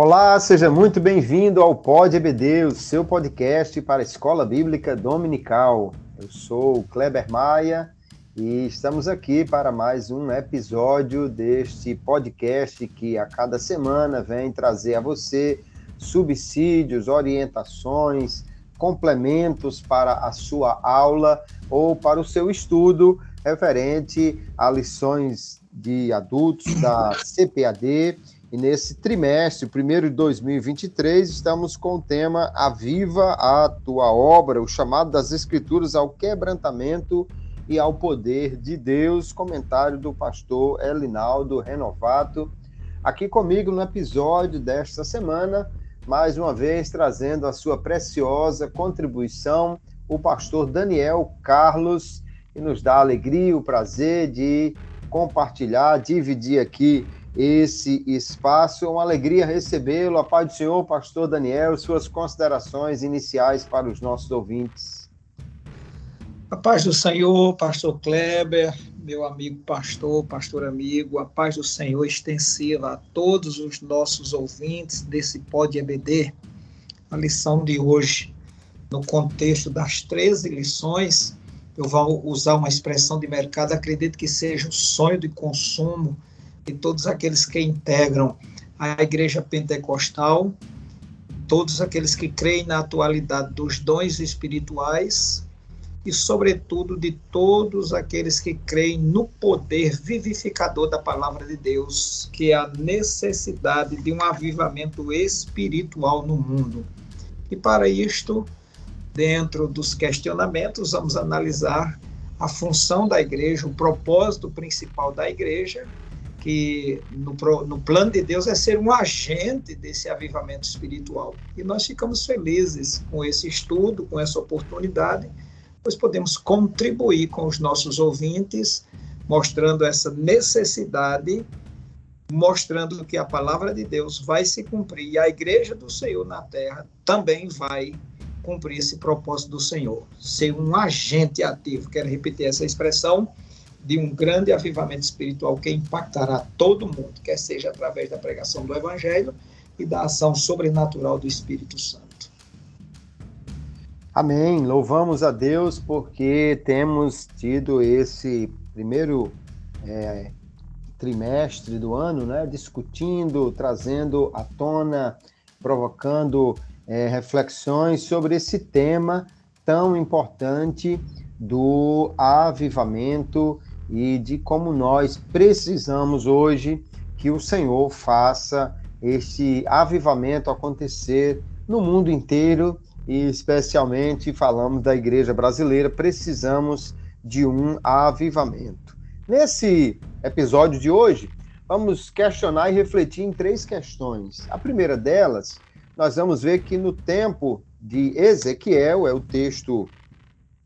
Olá, seja muito bem-vindo ao Pod EBD, o seu podcast para a Escola Bíblica Dominical. Eu sou o Kleber Maia e estamos aqui para mais um episódio deste podcast que a cada semana vem trazer a você subsídios, orientações, complementos para a sua aula ou para o seu estudo referente a lições de adultos da CPAD e nesse trimestre, primeiro de 2023, estamos com o tema Aviva a tua obra, o chamado das Escrituras ao quebrantamento e ao poder de Deus. Comentário do pastor Elinaldo Renovato. Aqui comigo no episódio desta semana, mais uma vez trazendo a sua preciosa contribuição, o pastor Daniel Carlos, e nos dá a alegria, o prazer de compartilhar, dividir aqui esse espaço. É uma alegria recebê-lo. A paz do Senhor, pastor Daniel, suas considerações iniciais para os nossos ouvintes. A paz do Senhor, pastor Kleber, meu amigo pastor, pastor amigo, a paz do Senhor extensiva a todos os nossos ouvintes desse Pod EBD. A lição de hoje, no contexto das 13 lições, eu vou usar uma expressão de mercado, acredito que seja o sonho de consumo de todos aqueles que integram a Igreja Pentecostal, todos aqueles que creem na atualidade dos dons espirituais e, sobretudo, de todos aqueles que creem no poder vivificador da palavra de Deus, que é a necessidade de um avivamento espiritual no mundo. E para isto, dentro dos questionamentos, vamos analisar a função da igreja, o propósito principal da igreja que no, no, plano de Deus é ser um agente desse avivamento espiritual. E nós ficamos felizes com esse estudo, com essa oportunidade, pois podemos contribuir com os nossos ouvintes, mostrando essa necessidade, mostrando que a palavra de Deus vai se cumprir e a igreja do Senhor na terra também vai cumprir esse propósito do Senhor, ser um agente ativo. Quero repetir essa expressão de um grande avivamento espiritual que impactará todo mundo, quer seja através da pregação do Evangelho e da ação sobrenatural do Espírito Santo. Amém. Louvamos a Deus porque temos tido esse primeiro é, trimestre do ano, né, discutindo, trazendo à tona, provocando é, reflexões sobre esse tema tão importante do avivamento e de como nós precisamos hoje que o Senhor faça este avivamento acontecer no mundo inteiro e especialmente falamos da igreja brasileira, precisamos de um avivamento. Nesse episódio de hoje, vamos questionar e refletir em três questões. A primeira delas, nós vamos ver que no tempo de Ezequiel, é o texto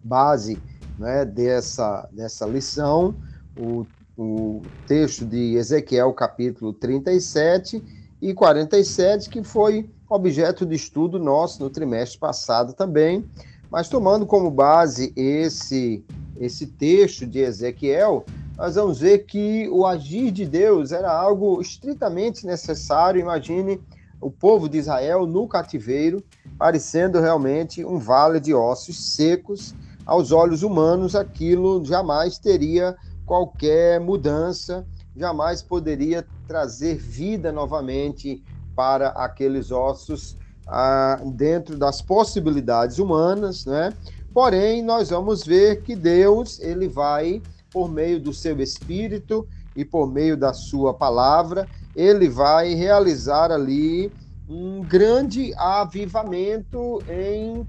base né, dessa, dessa lição, o, o texto de Ezequiel, capítulo 37 e 47, que foi objeto de estudo nosso no trimestre passado também, mas tomando como base esse, esse texto de Ezequiel, nós vamos ver que o agir de Deus era algo estritamente necessário. Imagine o povo de Israel no cativeiro, parecendo realmente um vale de ossos secos, aos olhos humanos, aquilo jamais teria qualquer mudança, jamais poderia trazer vida novamente para aqueles ossos ah, dentro das possibilidades humanas, né? Porém, nós vamos ver que Deus ele vai por meio do seu Espírito e por meio da sua palavra, ele vai realizar ali um grande avivamento em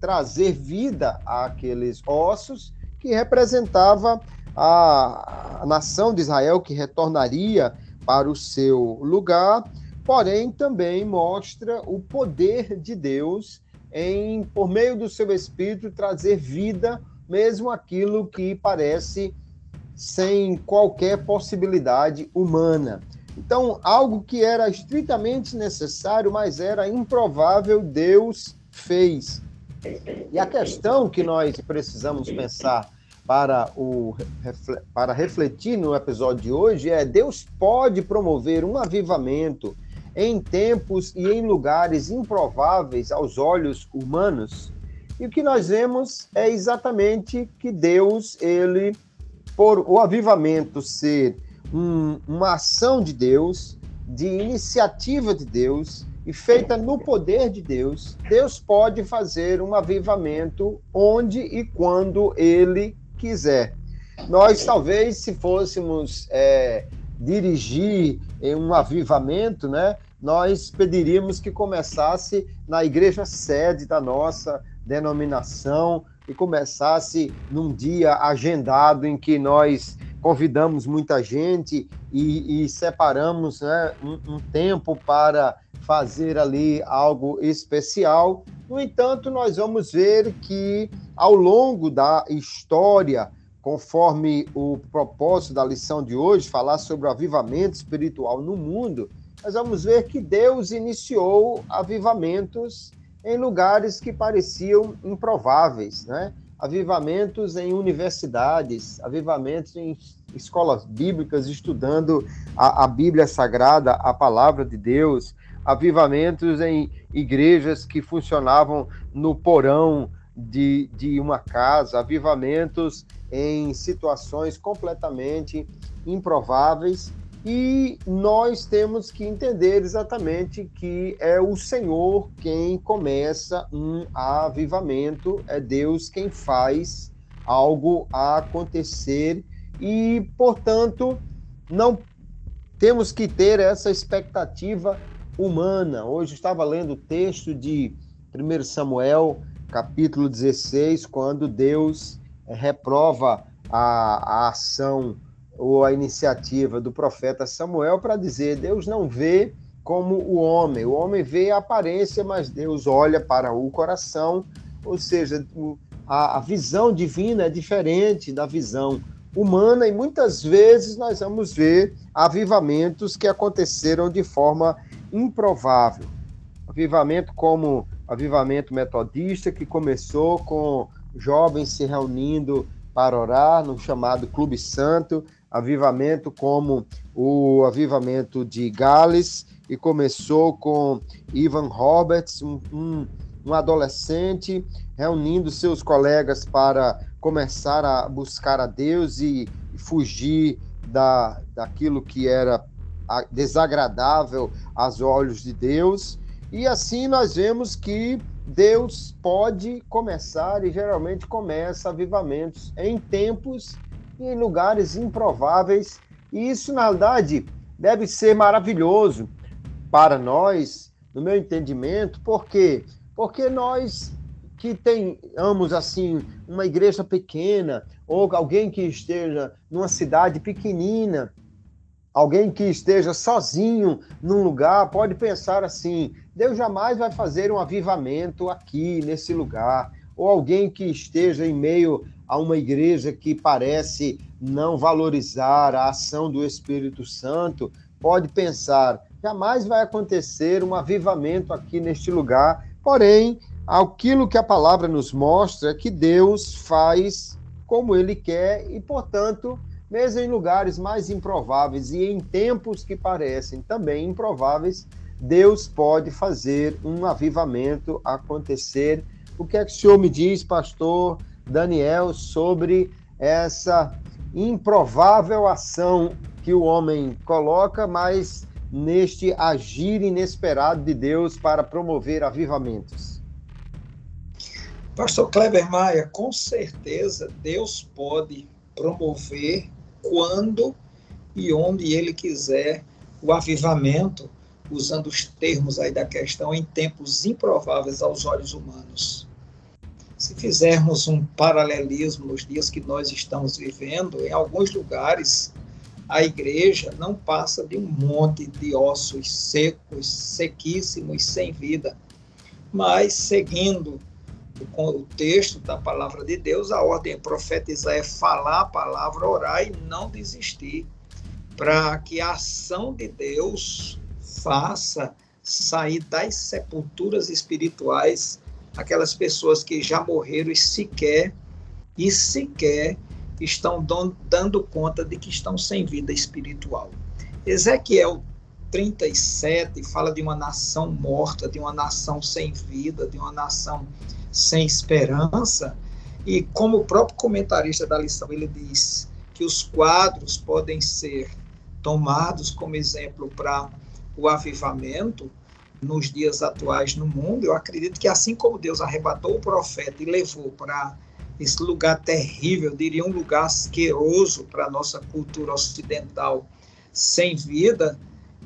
trazer vida àqueles ossos que representava a, nação de Israel que retornaria para o seu lugar, porém também mostra o poder de Deus em por meio do seu espírito trazer vida mesmo aquilo que parece sem qualquer possibilidade humana. Então, algo que era estritamente necessário, mas era improvável, Deus fez. E a questão que nós precisamos pensar para, o, para refletir no episódio de hoje é: Deus pode promover um avivamento em tempos e em lugares improváveis aos olhos humanos. E o que nós vemos é exatamente que Deus, ele, por o avivamento ser um, uma ação de Deus, de iniciativa de Deus e feita no poder de Deus, Deus pode fazer um avivamento onde e quando ele quiser. Nós, talvez, se fôssemos é, dirigir um avivamento, né, nós pediríamos que começasse na igreja sede da nossa denominação e começasse num dia agendado em que nós convidamos muita gente e, e separamos né, um, um tempo para fazer ali algo especial. No entanto, nós vamos ver que ao longo da história, conforme o propósito da lição de hoje, falar sobre o avivamento espiritual no mundo, nós vamos ver que Deus iniciou avivamentos em lugares que pareciam improváveis, né? Avivamentos em universidades, avivamentos em escolas bíblicas, estudando a, a Bíblia Sagrada, a palavra de Deus, avivamentos em igrejas que funcionavam no porão de, de uma casa, avivamentos em situações completamente improváveis. E nós temos que entender exatamente que é o Senhor quem começa um avivamento, é Deus quem faz algo acontecer. E, portanto, não temos que ter essa expectativa humana. Hoje estava lendo o texto de 1 Samuel, capítulo 16, quando Deus reprova a, a ação ou a iniciativa do profeta Samuel para dizer: Deus não vê como o homem, o homem vê a aparência, mas Deus olha para o coração, ou seja, a, a visão divina é diferente da visão humana e muitas vezes nós vamos ver avivamentos que aconteceram de forma improvável. Avivamento como avivamento metodista que começou com jovens se reunindo para orar no chamado Clube Santo, avivamento como o avivamento de Gales, e começou com Ivan Roberts, um, um, adolescente, reunindo seus colegas para começar a buscar a Deus e fugir da, daquilo que era desagradável aos olhos de Deus. E assim nós vemos que Deus pode começar e geralmente começa avivamentos em tempos e em lugares improváveis. E isso, na verdade, deve ser maravilhoso para nós, no meu entendimento, por quê? Porque nós que tenhamos assim uma igreja pequena ou alguém que esteja numa cidade pequenina, alguém que esteja sozinho num lugar pode pensar assim: Deus jamais vai fazer um avivamento aqui nesse lugar. Ou alguém que esteja em meio a uma igreja que parece não valorizar a ação do Espírito Santo, pode pensar: jamais vai acontecer um avivamento aqui neste lugar. Porém, aquilo que a palavra nos mostra é que Deus faz como ele quer e, portanto, mesmo em lugares mais improváveis e em tempos que parecem também improváveis, Deus pode fazer um avivamento acontecer. O que é que o senhor me diz, pastor Daniel, sobre essa improvável ação que o homem coloca, mas neste agir inesperado de Deus para promover avivamentos? Pastor Kleber Maia, com certeza Deus pode promover quando e onde ele quiser o avivamento, usando os termos aí da questão, em tempos improváveis aos olhos humanos. Se fizermos um paralelismo nos dias que nós estamos vivendo, em alguns lugares a igreja não passa de um monte de ossos secos, sequíssimos, sem vida. Mas, seguindo o texto da palavra de Deus, a ordem é profetizar é falar a palavra, orar e não desistir, para que a ação de Deus faça sair das sepulturas espirituais aquelas pessoas que já morreram e sequer e sequer estão dando conta de que estão sem vida espiritual. Ezequiel 37 fala de uma nação morta, de uma nação sem vida, de uma nação sem esperança. E como o próprio comentarista da lição ele diz que os quadros podem ser tomados como exemplo para o avivamento nos dias atuais no mundo, eu acredito que assim como Deus arrebatou o profeta e levou para esse lugar terrível, diria um lugar asqueroso para a nossa cultura ocidental, sem vida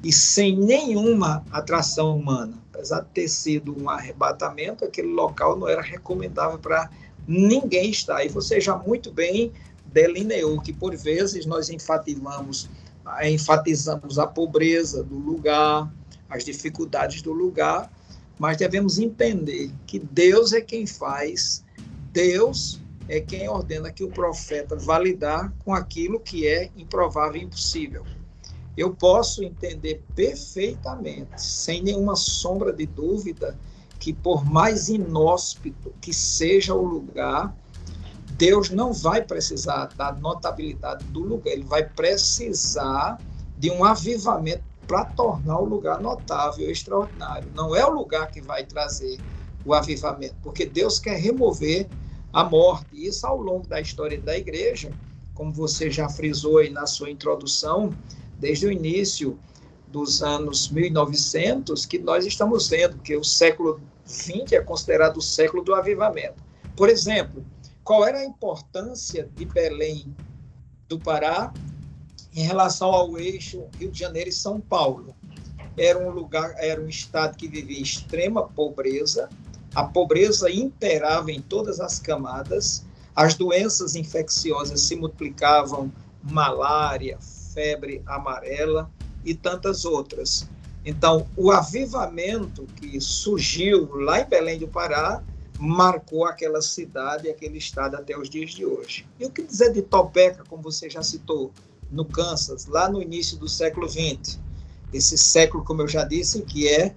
e sem nenhuma atração humana. Apesar de ter sido um arrebatamento, aquele local não era recomendável para ninguém estar. E você já muito bem delineou que, por vezes, nós enfatizamos, enfatizamos a pobreza do lugar, as dificuldades do lugar, mas devemos entender que Deus é quem faz, Deus é quem ordena que o profeta vá lidar com aquilo que é improvável e impossível. Eu posso entender perfeitamente, sem nenhuma sombra de dúvida, que por mais inóspito que seja o lugar, Deus não vai precisar da notabilidade do lugar, ele vai precisar de um avivamento para tornar o lugar notável extraordinário. Não é o lugar que vai trazer o avivamento, porque Deus quer remover a morte. E isso ao longo da história da igreja, como você já frisou aí na sua introdução, desde o início dos anos 1900, que nós estamos vendo que o século XX é considerado o século do avivamento. Por exemplo, qual era a importância de Belém do Pará em relação ao eixo Rio de Janeiro e São Paulo? Era um lugar, era um estado que vivia em extrema pobreza, a pobreza imperava em todas as camadas, as doenças infecciosas se multiplicavam, malária, febre amarela e tantas outras. Então, o avivamento que surgiu lá em Belém do Pará marcou aquela cidade, aquele estado até os dias de hoje. E o que dizer de Topeka, como você já citou, no Kansas, lá no início do século XX? Esse século, como eu já disse, que é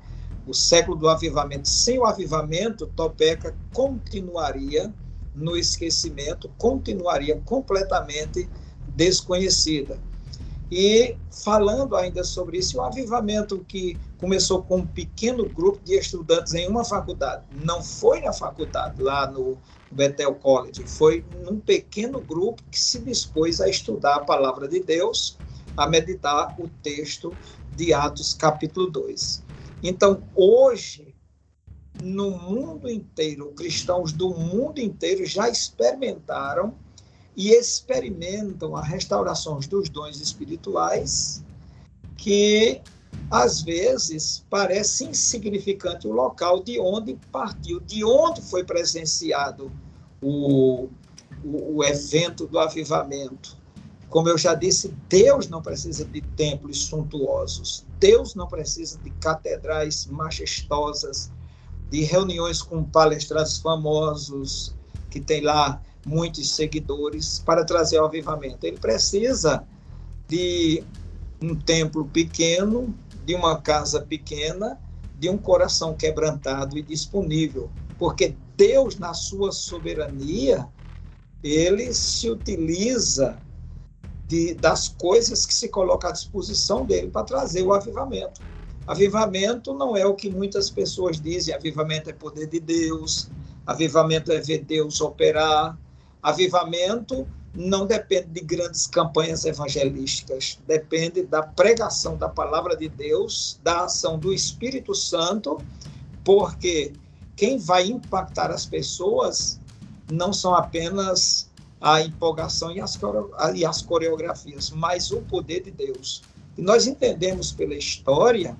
o século do avivamento. Sem o avivamento, Topeka continuaria no esquecimento, continuaria completamente desconhecida. E falando ainda sobre isso, o avivamento que começou com um pequeno grupo de estudantes em uma faculdade, não foi na faculdade, lá no Bethel College, foi num pequeno grupo que se dispôs a estudar a palavra de Deus, a meditar o texto de Atos, capítulo 2. Então, hoje, no mundo inteiro, cristãos do mundo inteiro já experimentaram e experimentam a restauração dos dons espirituais, que às vezes parece insignificante o local de onde partiu, de onde foi presenciado o, o, o evento do avivamento. Como eu já disse, Deus não precisa de templos suntuosos, Deus não precisa de catedrais majestosas, de reuniões com palestrantes famosos, que tem lá muitos seguidores para trazer o avivamento. Ele precisa de um templo pequeno, de uma casa pequena, de um coração quebrantado e disponível, porque Deus, na sua soberania, ele se utiliza de, das coisas que se colocam à disposição dele para trazer o avivamento. Avivamento não é o que muitas pessoas dizem, avivamento é poder de Deus, avivamento é ver Deus operar, Avivamento não depende de grandes campanhas evangelísticas, depende da pregação da palavra de Deus, da ação do Espírito Santo, porque quem vai impactar as pessoas não são apenas a empolgação e as, e as coreografias, mas o poder de Deus. E nós entendemos pela história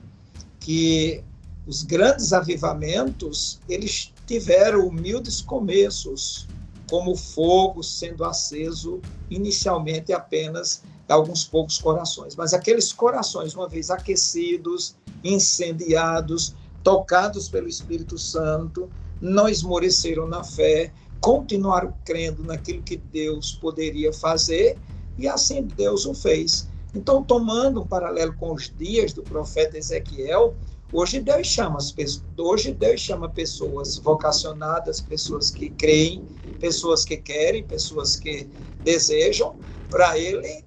que os grandes avivamentos, eles tiveram humildes começos, como fogo sendo aceso inicialmente apenas alguns poucos corações. Mas aqueles corações, uma vez aquecidos, incendiados, tocados pelo Espírito Santo, não esmoreceram na fé, continuaram crendo naquilo que Deus poderia fazer, e assim Deus o fez. Então, tomando um paralelo com os dias do profeta Ezequiel, Hoje Deus chama as pessoas, hoje Deus chama pessoas vocacionadas, pessoas que creem, pessoas que querem, pessoas que desejam, para ele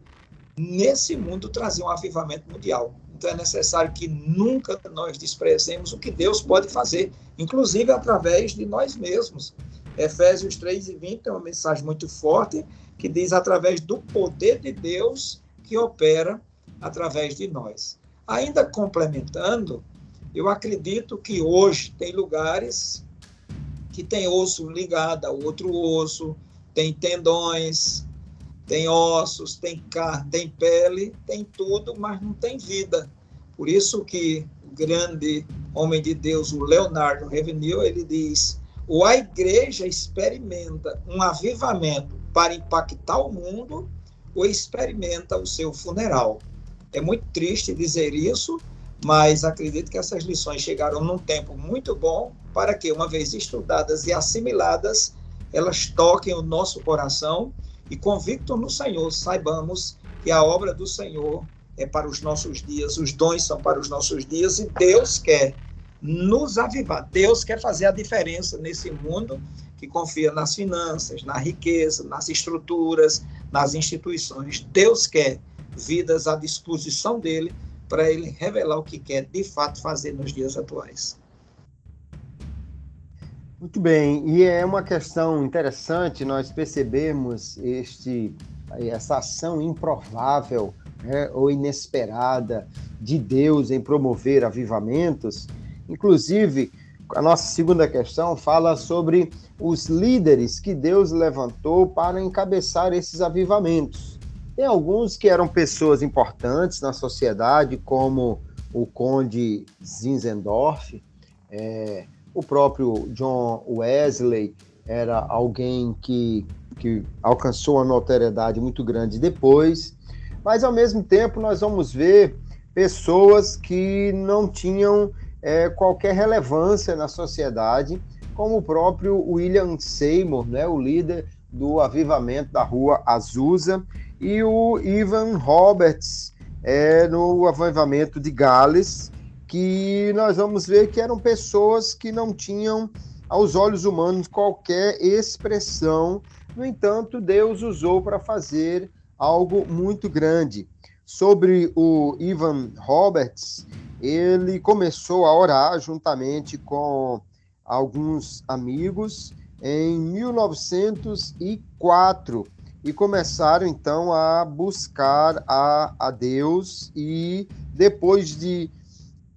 nesse mundo trazer um avivamento mundial. Então é necessário que nunca nós desprezemos o que Deus pode fazer, inclusive através de nós mesmos. Efésios 3 e 20 é uma mensagem muito forte que diz através do poder de Deus que opera através de nós. Ainda complementando, eu acredito que hoje tem lugares que tem osso ligado a outro osso, tem tendões, tem ossos, tem carne, tem pele, tem tudo, mas não tem vida. Por isso que o grande homem de Deus, o Leonardo Revenil, ele diz: ou a igreja experimenta um avivamento para impactar o mundo, ou experimenta o seu funeral. É muito triste dizer isso, mas acredito que essas lições chegaram num tempo muito bom para que, uma vez estudadas e assimiladas, elas toquem o nosso coração e, convicto no Senhor, saibamos que a obra do Senhor é para os nossos dias, os dons são para os nossos dias e Deus quer nos avivar. Deus quer fazer a diferença nesse mundo que confia nas finanças, na riqueza, nas estruturas, nas instituições. Deus quer vidas à disposição dele para ele revelar o que quer de fato fazer nos dias atuais. Muito bem, e é uma questão interessante nós percebemos este, essa ação improvável né, ou inesperada de Deus em promover avivamentos. Inclusive, a nossa segunda questão fala sobre os líderes que Deus levantou para encabeçar esses avivamentos. Tem alguns que eram pessoas importantes na sociedade, como o conde Zinzendorf, é, o próprio John Wesley era alguém que, que alcançou uma notoriedade muito grande depois, mas ao mesmo tempo nós vamos ver pessoas que não tinham é, qualquer relevância na sociedade, como o próprio William Seymour, né, o líder do avivamento da rua Azusa, e o Ivan Roberts é, no avivamento de Gales, que nós vamos ver que eram pessoas que não tinham, aos olhos humanos, qualquer expressão. No entanto, Deus usou para fazer algo muito grande. Sobre o Ivan Roberts, ele começou a orar juntamente com alguns amigos em 1904 e começaram então a buscar a, a Deus e depois de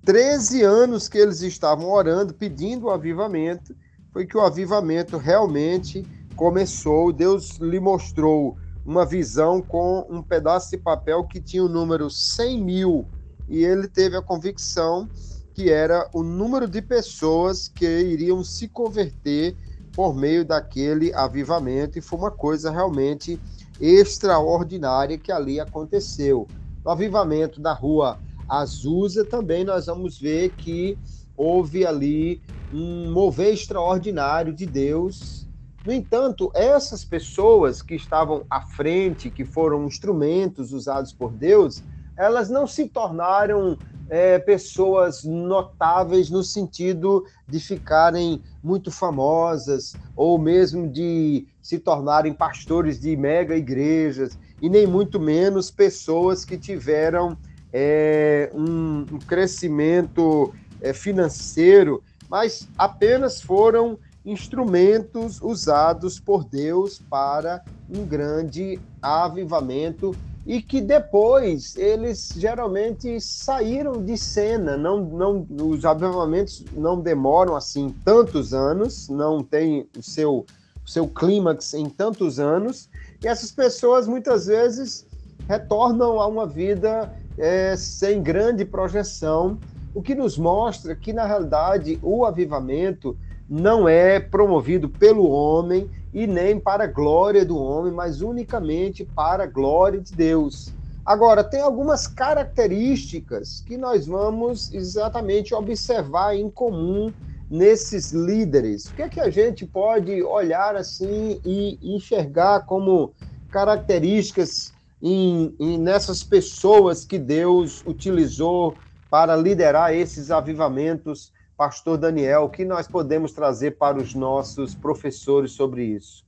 13 anos que eles estavam orando, pedindo o avivamento, foi que o avivamento realmente começou. Deus lhe mostrou uma visão com um pedaço de papel que tinha o número 100 mil e ele teve a convicção que era o número de pessoas que iriam se converter por meio daquele avivamento, e foi uma coisa realmente extraordinária que ali aconteceu. No avivamento da rua Azusa, também nós vamos ver que houve ali um mover extraordinário de Deus. No entanto, essas pessoas que estavam à frente, que foram instrumentos usados por Deus, elas não se tornaram é, pessoas notáveis no sentido de ficarem muito famosas ou mesmo de se tornarem pastores de mega igrejas e nem muito menos pessoas que tiveram é, um, um, crescimento é, financeiro, mas apenas foram instrumentos usados por Deus para um grande avivamento e que depois eles geralmente saíram de cena. Não, não, os avivamentos não demoram assim tantos anos, não tem o seu, o seu clímax em tantos anos, e essas pessoas muitas vezes retornam a uma vida é, sem grande projeção, o que nos mostra que, na realidade, o avivamento não é promovido pelo homem, e nem para a glória do homem, mas unicamente para a glória de Deus. Agora, tem algumas características que nós vamos exatamente observar em comum nesses líderes. O que é que a gente pode olhar assim e enxergar como características em, em, nessas pessoas que Deus utilizou para liderar esses avivamentos Pastor Daniel, o que nós podemos trazer para os nossos professores sobre isso?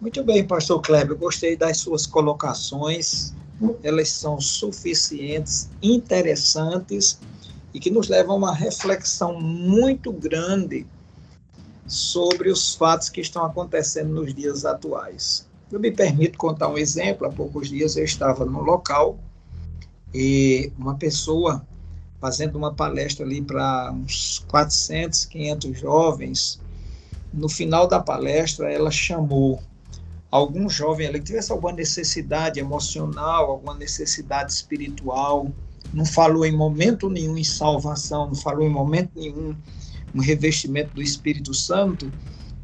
Muito bem, Pastor Kleber, gostei das suas colocações. elas são suficientes, interessantes e que nos levam a uma reflexão muito grande sobre os fatos que estão acontecendo nos dias atuais. Eu me permito contar um exemplo. Há poucos dias eu estava num local e uma pessoa fazendo uma palestra ali para uns 400, 500 jovens. No final da palestra, ela chamou algum jovem ali que tivesse alguma necessidade emocional, alguma necessidade espiritual, não falou em momento nenhum em salvação, não falou em momento nenhum um revestimento do Espírito Santo,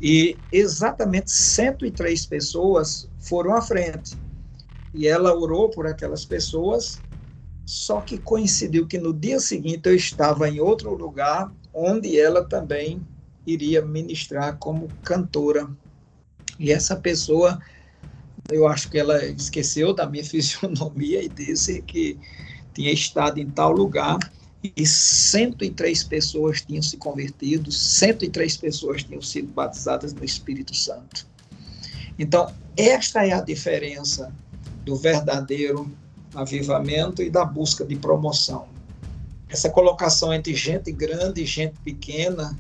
e exatamente 103 pessoas foram à frente. E ela orou por aquelas pessoas, só que coincidiu que no dia seguinte eu estava em outro lugar, onde ela também iria ministrar como cantora. E essa pessoa, eu acho que ela esqueceu da minha fisionomia e disse que tinha estado em tal lugar e 103 pessoas tinham se convertido, 103 pessoas tinham sido batizadas no Espírito Santo. Então, esta é a diferença do verdadeiro avivamento e da busca de promoção. Essa colocação entre gente grande e gente pequena,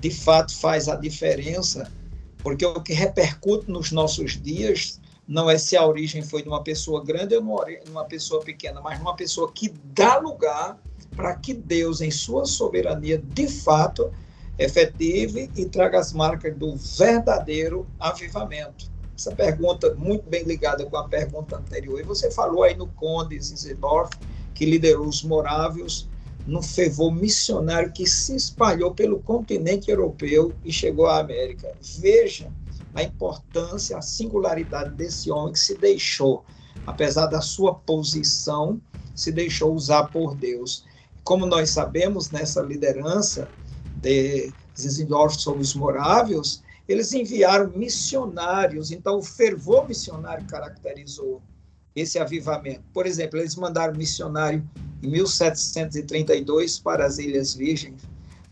de fato, faz a diferença, porque o que repercute nos nossos dias não é se a origem foi de uma pessoa grande ou uma pessoa pequena, mas uma pessoa que dá lugar para que Deus, em sua soberania, de fato, efetive e traga as marcas do verdadeiro avivamento. Essa pergunta muito bem ligada com a pergunta anterior. E você falou aí no Conde Zinzendorf, que liderou os morávios num fervor missionário que se espalhou pelo continente europeu e chegou à América. Veja a importância, a singularidade desse homem que se deixou, apesar da sua posição, se deixou usar por Deus. Como nós sabemos, nessa liderança de Zinzendorf sobre os morávios, eles enviaram missionários, então o fervor missionário caracterizou esse avivamento. Por exemplo, eles mandaram missionário em 1732 para as Ilhas Virgens,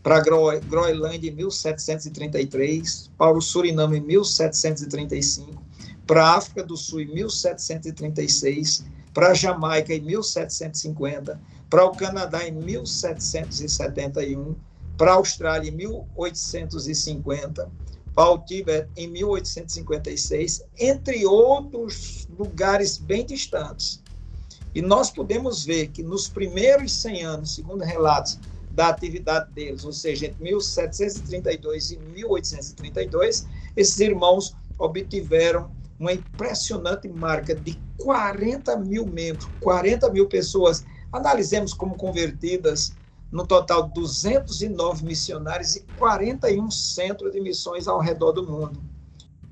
para Groenlândia em 1733, para o Suriname em 1735, para a África do Sul em 1736, para a Jamaica em 1750, para o Canadá em 1771, para a Austrália em 1850, Tíbet em 1856, entre outros lugares bem distantes. E nós podemos ver que nos primeiros 100 anos, segundo relatos da atividade deles, ou seja, entre 1732 e 1832, esses irmãos obtiveram uma impressionante marca de 40 mil membros, 40 mil pessoas Analisemos como convertidas no total 209 missionários e 41 centros de missões ao redor do mundo.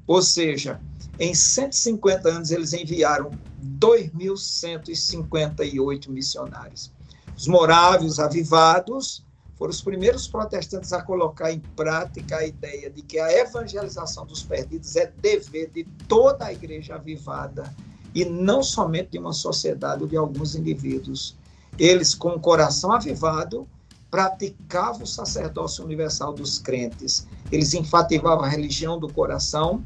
Ou seja, em 150 anos eles enviaram 2.158 missionários. Os morávios avivados foram os primeiros protestantes a colocar em prática a ideia de que a evangelização dos perdidos é dever de toda a igreja avivada e não somente de uma sociedade ou de alguns indivíduos. Eles, com o coração avivado, praticavam o sacerdócio universal dos crentes. Eles enfatizavam a religião do coração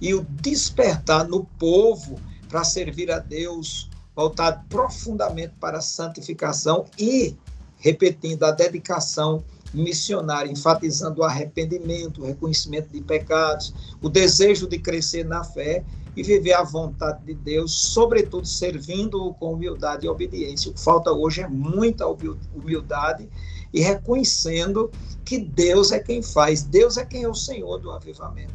e o despertar no povo para servir a Deus, voltado profundamente para a santificação e, repetindo, a dedicação missionária, enfatizando o arrependimento, o reconhecimento de pecados, o desejo de crescer na fé e viver a vontade de Deus, sobretudo servindo com humildade e obediência. O que falta hoje é muita humildade e reconhecendo que Deus é quem faz, Deus é quem é o Senhor do avivamento.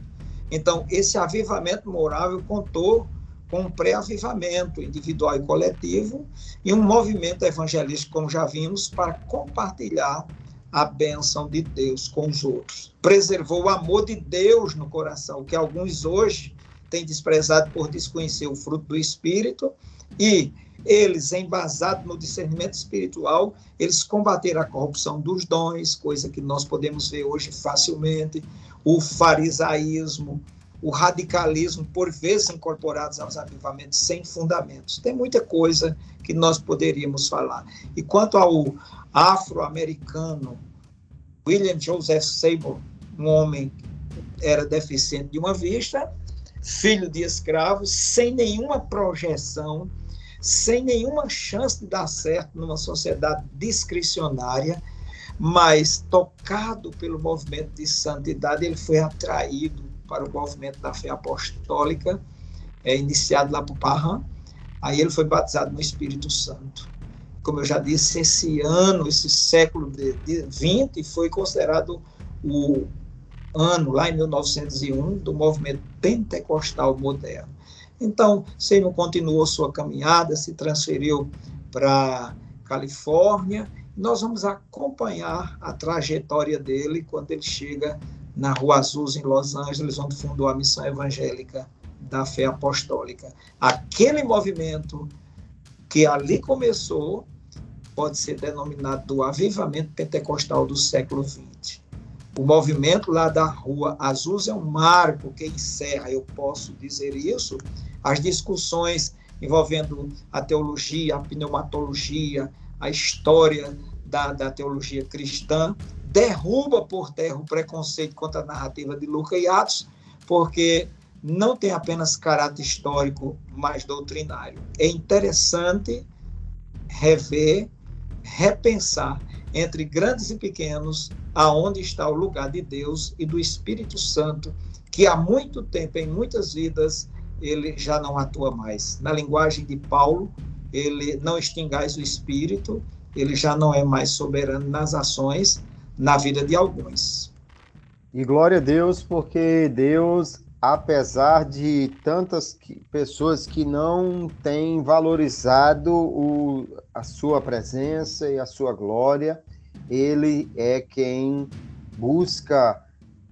Então, esse avivamento moral contou com um pré-avivamento individual e coletivo e um movimento evangelístico, como já vimos, para compartilhar a bênção de Deus com os outros. Preservou o amor de Deus no coração, que alguns hoje têm desprezado por desconhecer o fruto do Espírito, e eles, embasados no discernimento espiritual, eles combateram a corrupção dos dons, coisa que nós podemos ver hoje facilmente, o farisaísmo, o radicalismo, por vezes incorporados aos avivamentos sem fundamentos. Tem muita coisa que nós poderíamos falar. E quanto ao afro-americano William Joseph Seymour, um homem que era deficiente de uma vista, filho de escravos, sem nenhuma projeção, sem nenhuma chance de dar certo numa sociedade discricionária, mas tocado pelo movimento de santidade, ele foi atraído para o movimento da fé apostólica, é, iniciado lá por Parham. Aí ele foi batizado no Espírito Santo. Como eu já disse, esse ano, esse século de, de 20 foi considerado o ano, lá em 1901, do movimento pentecostal moderno. Então, Seymour continuou sua caminhada, se transferiu para Califórnia. Nós vamos acompanhar a trajetória dele quando ele chega na Rua Azul, em Los Angeles, onde fundou a missão evangélica da fé apostólica. Aquele movimento que ali começou pode ser denominado do avivamento pentecostal do século XX. O movimento lá da Rua Azul é um marco que encerra, eu posso dizer isso, as discussões envolvendo a teologia, a pneumatologia, a história da, da teologia cristã, derruba por terra o preconceito contra a narrativa de Lucas e Atos, porque não tem apenas caráter histórico, mas doutrinário. É interessante rever, repensar entre grandes e pequenos aonde está o lugar de Deus e do Espírito Santo, que há muito tempo, em muitas vidas, ele já não atua mais. Na linguagem de Paulo, ele não extingais o espírito, ele já não é mais soberano nas ações, na vida de alguns. E glória a Deus, porque Deus, apesar de tantas pessoas que não têm valorizado o, a sua presença e a sua glória, ele é quem busca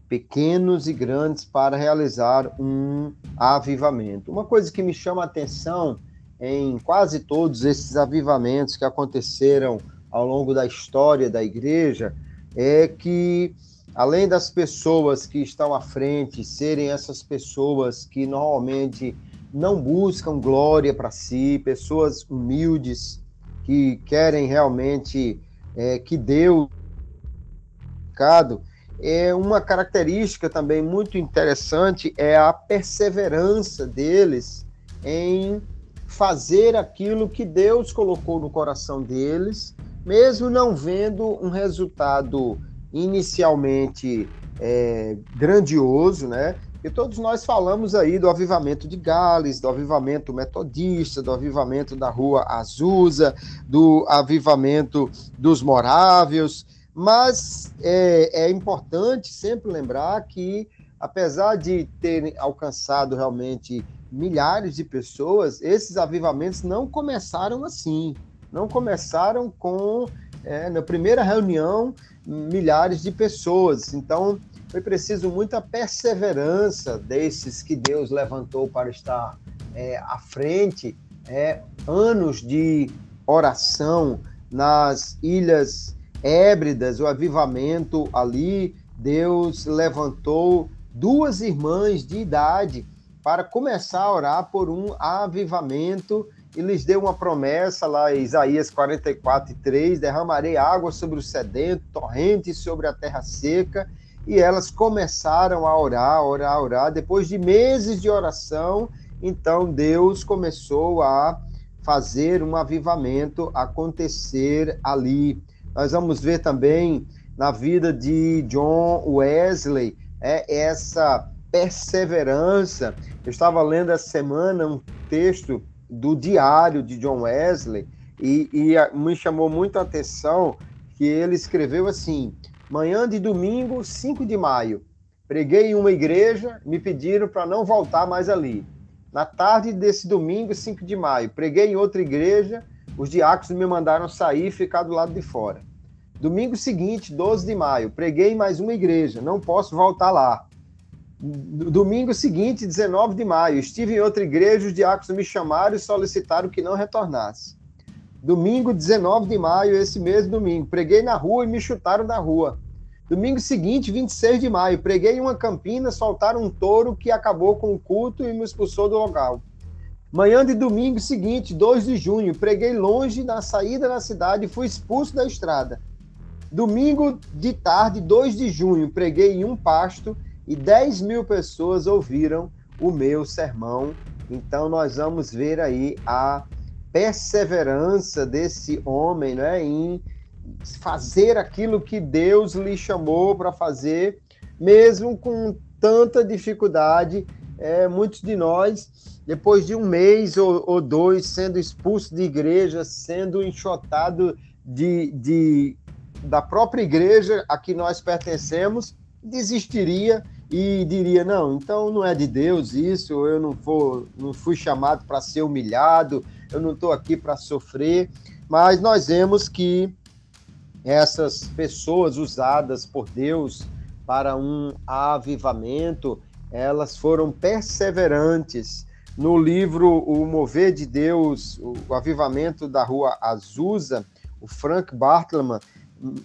pequenos e grandes para realizar um avivamento. Uma coisa que me chama a atenção em quase todos esses avivamentos que aconteceram ao longo da história da igreja é que, além das pessoas que estão à frente serem essas pessoas que normalmente não buscam glória para si, pessoas humildes que querem realmente é, que Deus é uma característica também muito interessante é a perseverança deles em fazer aquilo que Deus colocou no coração deles, mesmo não vendo um resultado inicialmente é, grandioso, né? E todos nós falamos aí do avivamento de Gales, do avivamento metodista, do avivamento da Rua Azusa, do avivamento dos Morávios, mas é, é importante sempre lembrar que, apesar de terem alcançado realmente milhares de pessoas, esses avivamentos não começaram assim. Não começaram com, é, na primeira reunião, milhares de pessoas. Então, foi preciso muita perseverança desses que Deus levantou para estar é, à frente, é, anos de oração nas ilhas Hébridas, o avivamento ali, Deus levantou duas irmãs de idade para começar a orar por um avivamento e lhes deu uma promessa lá Isaías 44, 3, derramarei água sobre o sedento, torrentes sobre a terra seca, e elas começaram a orar, orar, orar. Depois de meses de oração, então Deus começou a fazer um avivamento acontecer ali. Nós vamos ver também na vida de John Wesley é essa perseverança. Eu estava lendo essa semana um texto do diário de John Wesley e, e me chamou muito a atenção que ele escreveu assim: manhã de domingo, 5 de maio, preguei em uma igreja, me pediram para não voltar mais ali. Na tarde desse domingo, 5 de maio, preguei em outra igreja, os diáconos me mandaram sair e ficar do lado de fora. Domingo seguinte, 12 de maio, preguei em mais uma igreja, não posso voltar lá. Domingo seguinte, 19 de maio, estive em outra igreja, os diáconos me chamaram e solicitaram que não retornasse. Domingo, 19 de maio, esse mesmo domingo, preguei na rua e me chutaram da rua. Domingo seguinte, 26 de maio, preguei em uma campina, soltaram um touro que acabou com o culto e me expulsou do local. Manhã de domingo seguinte, 2 de junho, preguei longe na saída da cidade e fui expulso da estrada. Domingo de tarde, 2 de junho, preguei em um pasto e 10 mil pessoas ouviram o meu sermão. Então, nós vamos ver aí a perseverança desse homem né, em fazer aquilo que Deus lhe chamou para fazer, mesmo com tanta dificuldade. É, muitos de nós, depois de um mês ou, ou dois sendo expulso de igreja, sendo enxotado de, de, da própria igreja a que nós pertencemos, desistiria e diria: não, então não é de Deus isso, eu não, for, não fui chamado para ser humilhado, eu não estou aqui para sofrer. Mas nós vemos que essas pessoas usadas por Deus para um avivamento, elas foram perseverantes. No livro O Mover de Deus, o avivamento da rua Azusa, o Frank Bartleman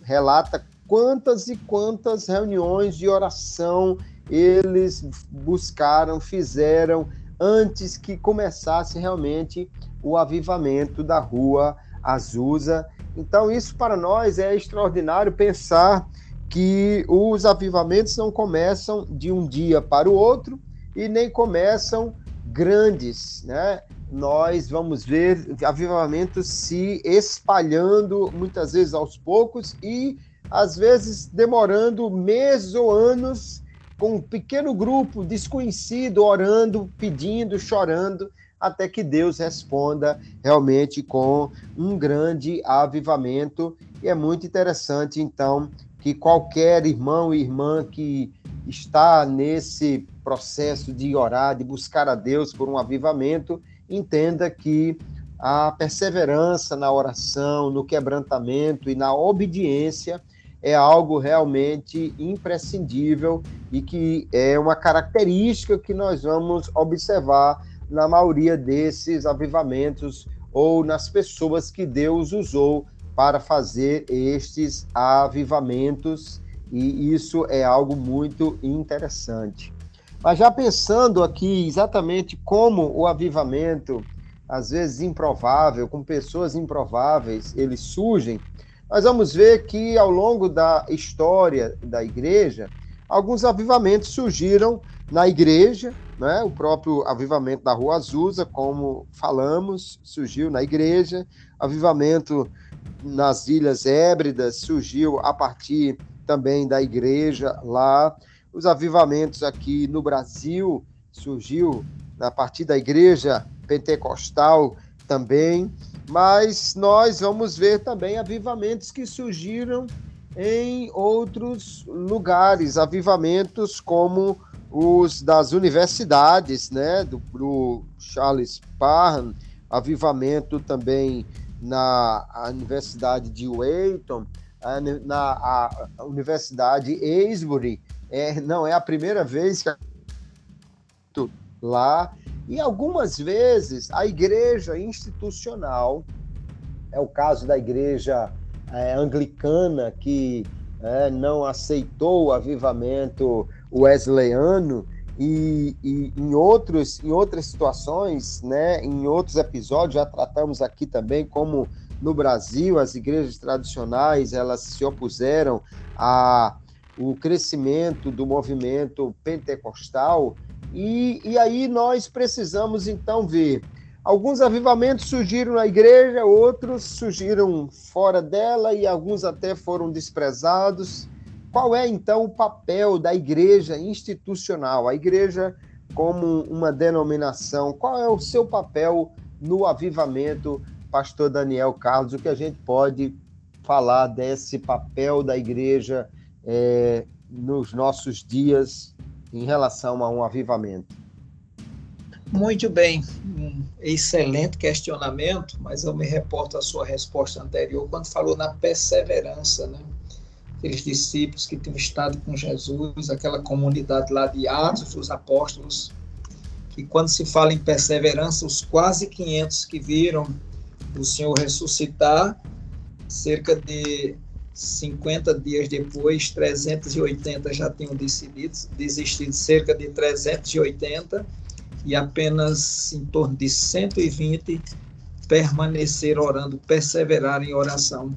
relata quantas e quantas reuniões de oração eles buscaram, fizeram antes que começasse realmente o avivamento da rua Azusa. Então, isso para nós é extraordinário pensar que os avivamentos não começam de um dia para o outro e nem começam grandes, né? Nós vamos ver avivamentos se espalhando muitas vezes aos poucos e às vezes demorando meses ou anos com um pequeno grupo desconhecido orando, pedindo, chorando, até que Deus responda realmente com um grande avivamento. E é muito interessante, então, que qualquer irmão e irmã que está nesse processo de orar, de buscar a Deus por um avivamento, entenda que a perseverança na oração, no quebrantamento e na obediência é algo realmente imprescindível e que é uma característica que nós vamos observar na maioria desses avivamentos ou nas pessoas que Deus usou para fazer estes avivamentos, e isso é algo muito interessante. Mas já pensando aqui exatamente como o avivamento, às vezes improvável, com pessoas improváveis, eles surgem, nós vamos ver que ao longo da história da igreja, alguns avivamentos surgiram na igreja, né? o próprio avivamento da Rua Azusa, como falamos, surgiu na igreja, avivamento nas Ilhas Hébridas surgiu a partir também da igreja lá, os avivamentos aqui no Brasil surgiu a partir da igreja pentecostal também, mas nós vamos ver também avivamentos que surgiram em outros lugares, avivamentos como os das universidades, né, do, do Charles Parham, avivamento também na Universidade de Wayton, na a Universidade Aysbury, é, não é a primeira vez que lá. E algumas vezes a igreja institucional, é o caso da igreja é, anglicana, que é, não aceitou o avivamento wesleyano, e, e, em, outros, em outras situações, né, em outros episódios, já tratamos aqui também como no Brasil as igrejas tradicionais elas se opuseram a o crescimento do movimento pentecostal e, e aí nós precisamos então ver. Alguns avivamentos surgiram na igreja, outros surgiram fora dela e alguns até foram desprezados. Qual é então o papel da igreja institucional? A igreja como uma denominação, qual é o seu papel no avivamento, pastor Daniel Carlos? O que a gente pode falar desse papel da igreja é, nos nossos dias em relação a um avivamento? Muito bem, um excelente questionamento, mas eu me reporto à sua resposta anterior, quando falou na perseverança, né? Aqueles discípulos que tinham estado com Jesus, aquela comunidade lá de Atos dos Apóstolos, que quando se fala em perseverança, os quase 500 que viram o Senhor ressuscitar, cerca de 50 dias depois, 380 já tinham decidido, desistido, cerca de 380, e apenas em torno de 120 permaneceram orando, perseveraram em oração.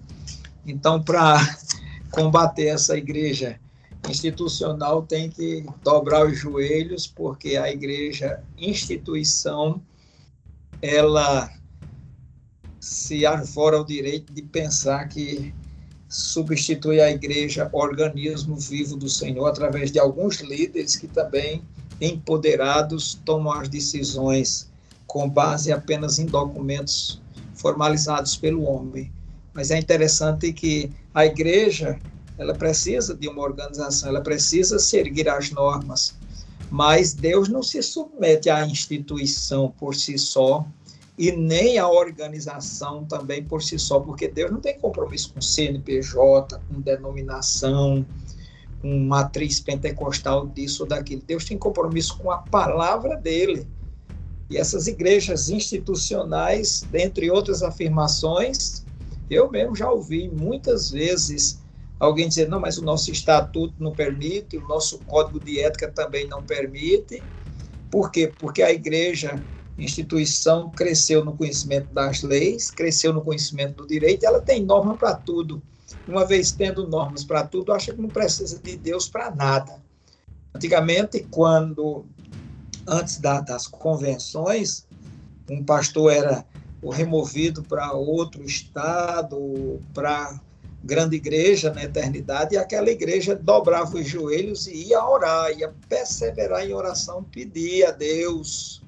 Então, para combater essa igreja institucional, tem que dobrar os joelhos, porque a igreja instituição, ela se arvora o direito de pensar que substitui a igreja organismo vivo do Senhor através de alguns líderes que também empoderados tomam as decisões com base apenas em documentos formalizados pelo homem. Mas é interessante que a igreja ela precisa de uma organização, ela precisa seguir as normas, mas Deus não se submete à instituição por si só e nem à organização também por si só, porque Deus não tem compromisso com CNPJ, com denominação, com matriz pentecostal disso ou daquilo. Deus tem compromisso com a palavra dele. E essas igrejas institucionais, dentre outras afirmações, eu mesmo já ouvi muitas vezes alguém dizer, não, mas o nosso estatuto não permite, o nosso código de ética também não permite. Por quê? Porque a igreja, instituição, cresceu no conhecimento das leis, cresceu no conhecimento do direito, ela tem norma para tudo. Uma vez tendo normas para tudo, acha que não precisa de Deus para nada. Antigamente, quando, antes da, das convenções, um pastor era removido para outro estado, para grande igreja na eternidade, e aquela igreja dobrava os joelhos e ia orar, ia perseverar em oração, pedir a Deus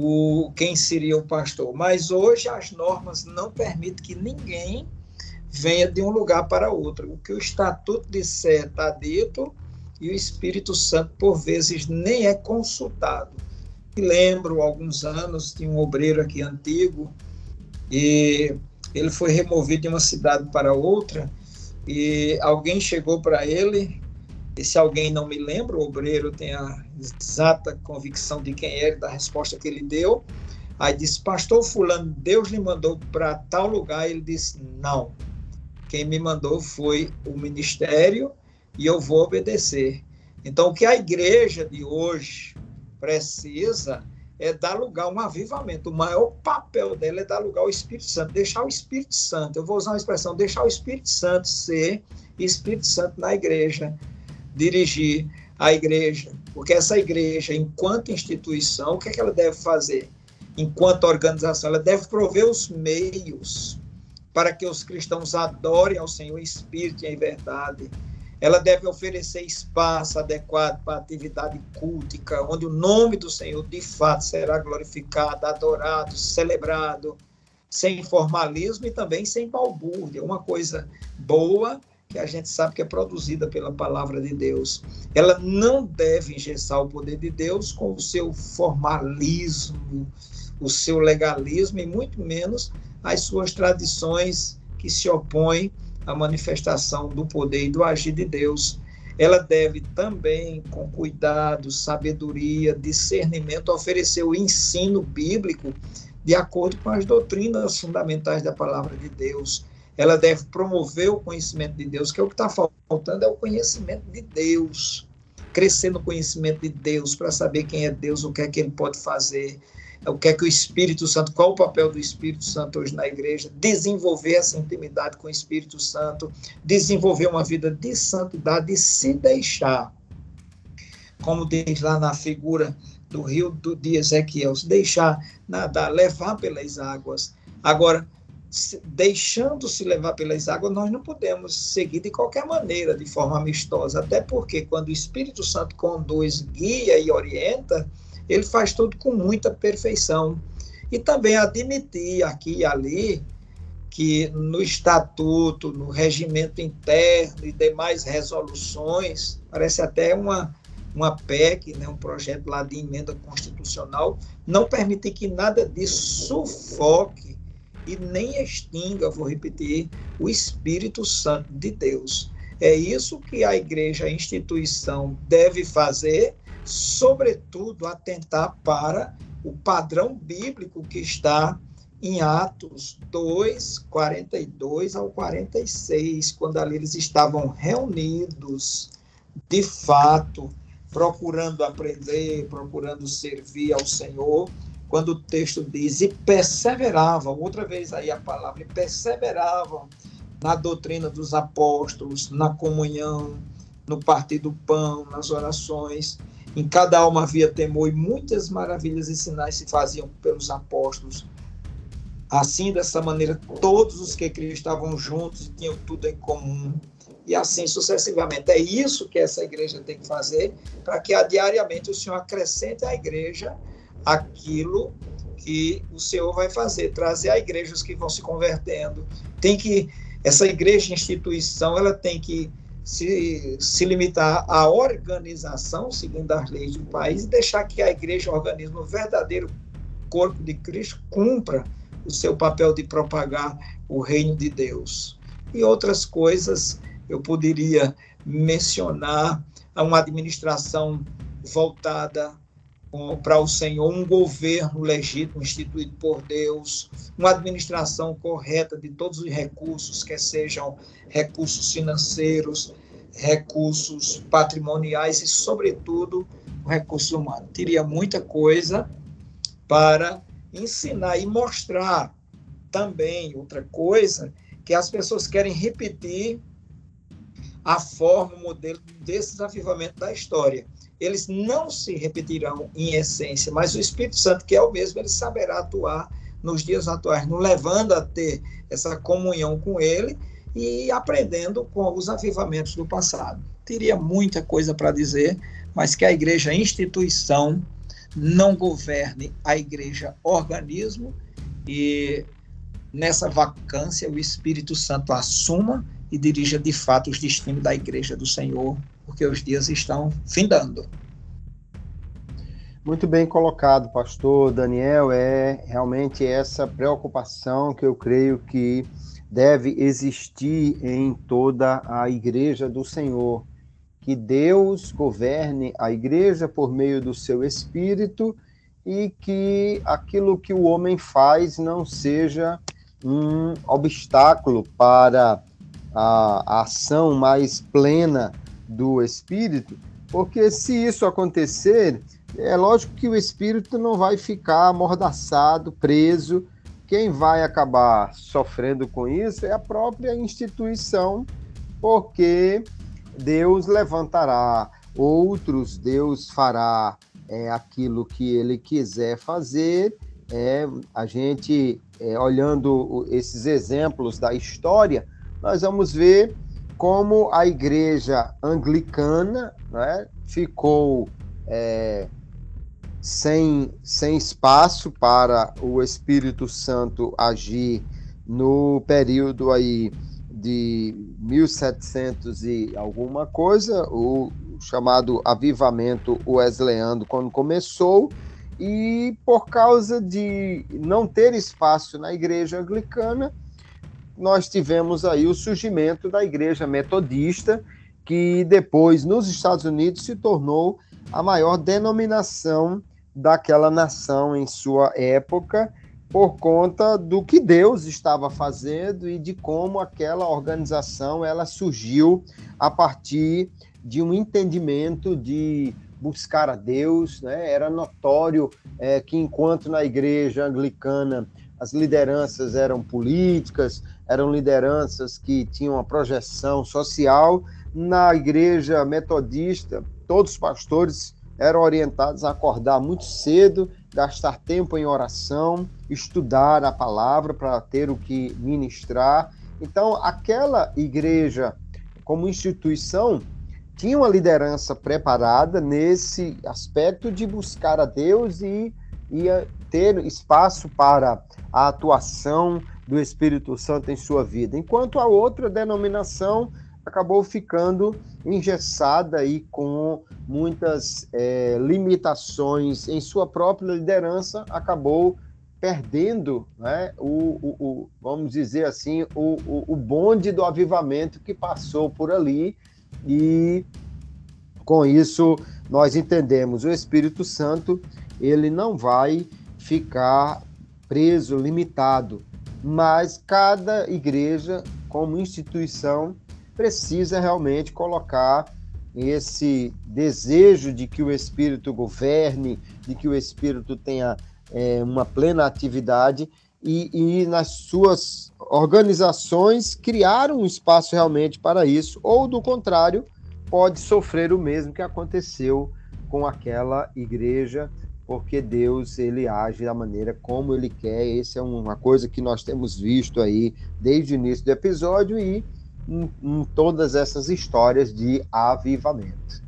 o, quem seria o pastor. Mas hoje as normas não permitem que ninguém venha de um lugar para outro. O que o estatuto disser está dito e o Espírito Santo, por vezes, nem é consultado. Me lembro, alguns anos, de um obreiro aqui antigo, e ele foi removido de uma cidade para outra e alguém chegou para ele, esse alguém não me lembra, o obreiro tem a exata convicção de quem é, da resposta que ele deu. Aí disse, pastor fulano, Deus lhe mandou para tal lugar? Ele disse, não. Quem me mandou foi o ministério e eu vou obedecer. Então, o que a igreja de hoje precisa é dar lugar a um avivamento. O maior papel dela é dar lugar ao Espírito Santo, deixar o Espírito Santo, eu vou usar uma expressão, deixar o Espírito Santo ser Espírito Santo na igreja, dirigir a igreja. Porque essa igreja, enquanto instituição, o que, é que ela deve fazer? Enquanto organização, ela deve prover os meios para que os cristãos adorem ao Senhor em espírito e em verdade ela deve oferecer espaço adequado para atividade cultica, onde o nome do Senhor de fato será glorificado, adorado, celebrado, sem formalismo e também sem balbúrdia, uma coisa boa que a gente sabe que é produzida pela palavra de Deus. Ela não deve engessar o poder de Deus com o seu formalismo, o seu legalismo e muito menos as suas tradições que se opõem a manifestação do poder e do agir de Deus, ela deve também, com cuidado, sabedoria, discernimento, oferecer o ensino bíblico de acordo com as doutrinas fundamentais da palavra de Deus. Ela deve promover o conhecimento de Deus, que é o que está faltando, é o conhecimento de Deus. Crescer no conhecimento de Deus, para saber quem é Deus, o que é que ele pode fazer, o que é que o Espírito Santo, qual o papel do Espírito Santo hoje na igreja, desenvolver essa intimidade com o Espírito Santo, desenvolver uma vida de santidade e se deixar, como diz lá na figura do rio do, de Ezequiel, se deixar nadar, levar pelas águas. Agora, deixando-se levar pelas águas, nós não podemos seguir de qualquer maneira, de forma amistosa, até porque quando o Espírito Santo conduz, guia e orienta, ele faz tudo com muita perfeição. E também admitir aqui e ali que no estatuto, no regimento interno e demais resoluções, parece até uma, uma PEC, né, um projeto lá de emenda constitucional, não permite que nada disso sufoque e nem extinga, vou repetir, o Espírito Santo de Deus. É isso que a igreja, a instituição, deve fazer sobretudo, atentar para o padrão bíblico que está em Atos 2, 42 ao 46, quando ali eles estavam reunidos, de fato, procurando aprender, procurando servir ao Senhor, quando o texto diz, e perseveravam, outra vez aí a palavra, e perseveravam na doutrina dos apóstolos, na comunhão, no partir do pão, nas orações, em cada alma havia temor e muitas maravilhas e sinais se faziam pelos apóstolos. Assim, dessa maneira, todos os que criam estavam juntos e tinham tudo em comum. E assim sucessivamente. É isso que essa igreja tem que fazer para que diariamente o Senhor acrescente à igreja aquilo que o Senhor vai fazer, trazer a igreja os que vão se convertendo. Tem que essa igreja instituição, ela tem que se, se limitar à organização, segundo as leis do país, e deixar que a igreja, organismo, o verdadeiro corpo de Cristo, cumpra o seu papel de propagar o reino de Deus. E outras coisas eu poderia mencionar a uma administração voltada para o Senhor, um governo legítimo instituído por Deus, uma administração correta de todos os recursos, quer sejam recursos financeiros, recursos patrimoniais e, sobretudo, o recurso humano. Teria muita coisa para ensinar e mostrar também outra coisa que as pessoas querem repetir a forma, o modelo desse desafivamento da história eles não se repetirão em essência, mas o Espírito Santo, que é o mesmo, ele saberá atuar nos dias atuais, nos levando a ter essa comunhão com ele e aprendendo com os avivamentos do passado. Teria muita coisa para dizer, mas que a igreja instituição não governe a igreja organismo e nessa vacância o Espírito Santo assuma e dirija de fato os destinos da igreja do Senhor porque os dias estão findando. Muito bem colocado, pastor Daniel. É realmente essa preocupação que eu creio que deve existir em toda a igreja do Senhor. Que Deus governe a igreja por meio do seu espírito e que aquilo que o homem faz não seja um obstáculo para a, ação mais plena do espírito, porque se isso acontecer, é lógico que o espírito não vai ficar amordaçado, preso. Quem vai acabar sofrendo com isso é a própria instituição, porque Deus levantará outros, Deus fará é, aquilo que ele quiser fazer. É, a gente, é, olhando esses exemplos da história, nós vamos ver como a igreja anglicana né, ficou é, sem, sem espaço para o Espírito Santo agir no período aí de 1700 e alguma coisa, o chamado avivamento wesleyano quando começou, e por causa de não ter espaço na igreja anglicana, nós tivemos aí o surgimento da Igreja Metodista, que depois, nos Estados Unidos, se tornou a maior denominação daquela nação em sua época, por conta do que Deus estava fazendo e de como aquela organização ela surgiu a partir de um entendimento de buscar a Deus, né? Era notório é, que enquanto na igreja anglicana as lideranças eram políticas, eram lideranças que tinham uma projeção social. Na igreja metodista, todos os pastores eram orientados a acordar muito cedo, gastar tempo em oração, estudar a palavra para ter o que ministrar. Então, aquela igreja, como instituição, tinha uma liderança preparada nesse aspecto de buscar a Deus e ia ter espaço para a atuação do Espírito Santo em sua vida, enquanto a outra denominação acabou ficando engessada e com muitas é, limitações em sua própria liderança, acabou perdendo né, o, o, o, vamos dizer assim, o, o, bonde do avivamento que passou por ali. E com isso nós entendemos o Espírito Santo ele não vai ficar preso, limitado mas cada igreja, como instituição, precisa realmente colocar esse desejo de que o Espírito governe, de que o Espírito tenha é, uma plena atividade e, e, nas suas organizações criar um espaço realmente para isso, ou do contrário, pode sofrer o mesmo que aconteceu com aquela igreja porque Deus ele age da maneira como ele quer. Essa é uma coisa que nós temos visto aí desde o início do episódio e em, em todas essas histórias de avivamento.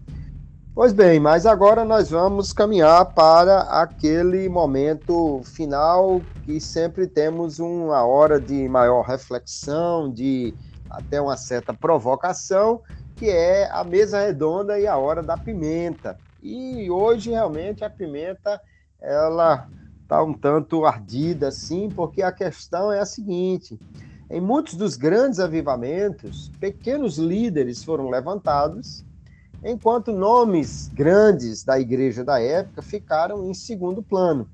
Pois bem, mas agora nós vamos caminhar para aquele momento final que sempre temos uma hora de maior reflexão, de até uma certa provocação, que é a mesa redonda e a hora da pimenta. E hoje realmente a pimenta ela está um tanto ardida assim, porque a questão é a seguinte: em muitos dos grandes avivamentos, pequenos líderes foram levantados, enquanto nomes grandes da igreja da época ficaram em segundo plano.